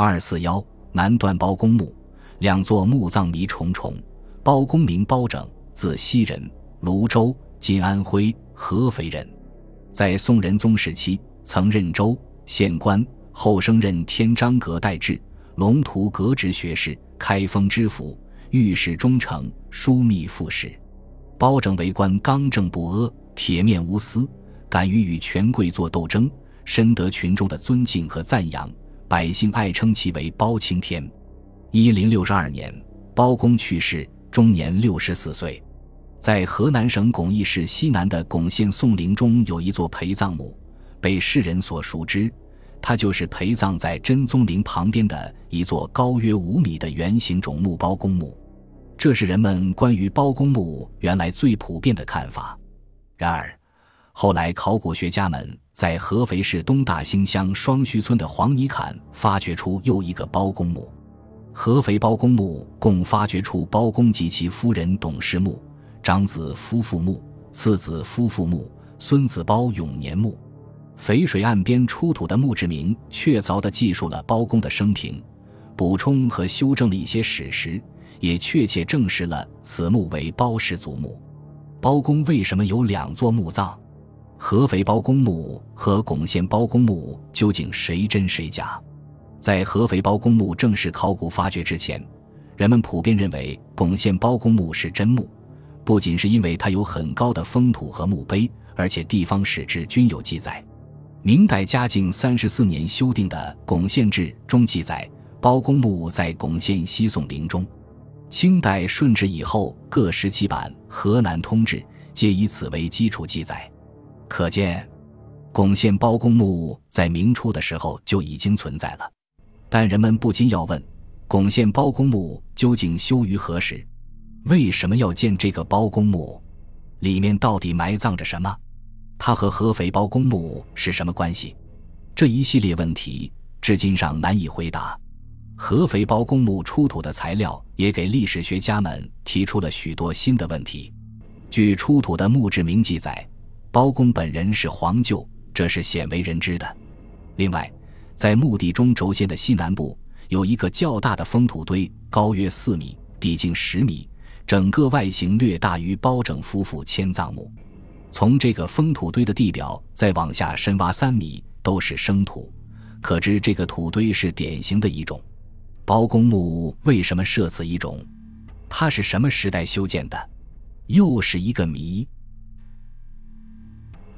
二四幺南段包公墓，两座墓葬谜重重。包公名包拯，字熙人，泸州（今安徽）合肥人，在宋仁宗时期曾任州县官，后升任天章阁待制、龙图阁直学士、开封知府、御史中丞、枢密副使。包拯为官刚正不阿，铁面无私，敢于与权贵作斗争，深得群众的尊敬和赞扬，百姓爱称其为包青天。一零六十二年，包公去世，终年六十四岁。在河南省巩义市西南的巩县宋陵中，有一座陪葬墓，被世人所熟知。它就是陪葬在真宗陵旁边的一座高约五米的圆形冢墓——包公墓。这是人们关于包公墓原来最普遍的看法。然而，后来考古学家们在合肥市东大兴乡双圩村的黄泥坎发掘出又一个包公墓。合肥包公墓共发掘出包公及其夫人董氏墓、长子夫妇墓、次子夫妇墓、孙子包永年墓。淝水岸边出土的墓志铭确凿地记述了包公的生平，补充和修正了一些史实。也确切证实了此墓为包氏祖墓。包公为什么有两座墓葬？合肥包公墓和巩县包公墓究竟谁真谁假？在合肥包公墓正式考古发掘之前，人们普遍认为巩县包公墓是真墓，不仅是因为它有很高的封土和墓碑，而且地方史志均有记载。明代嘉靖三十四年修订的《巩县志》中记载，包公墓在巩县西宋陵中。清代顺治以后各时期版《河南通志》皆以此为基础记载，可见巩县包公墓在明初的时候就已经存在了。但人们不禁要问：巩县包公墓究竟修于何时？为什么要建这个包公墓？里面到底埋葬着什么？它和合肥包公墓是什么关系？这一系列问题至今尚难以回答。合肥包公墓出土的材料也给历史学家们提出了许多新的问题。据出土的墓志铭记载，包公本人是黄旧，这是鲜为人知的。另外，在墓地中轴线的西南部有一个较大的封土堆，高约四米，底径十米，整个外形略大于包拯夫妇迁葬墓。从这个封土堆的地表再往下深挖三米，都是生土，可知这个土堆是典型的一种。包公墓为什么设此一种？它是什么时代修建的？又是一个谜。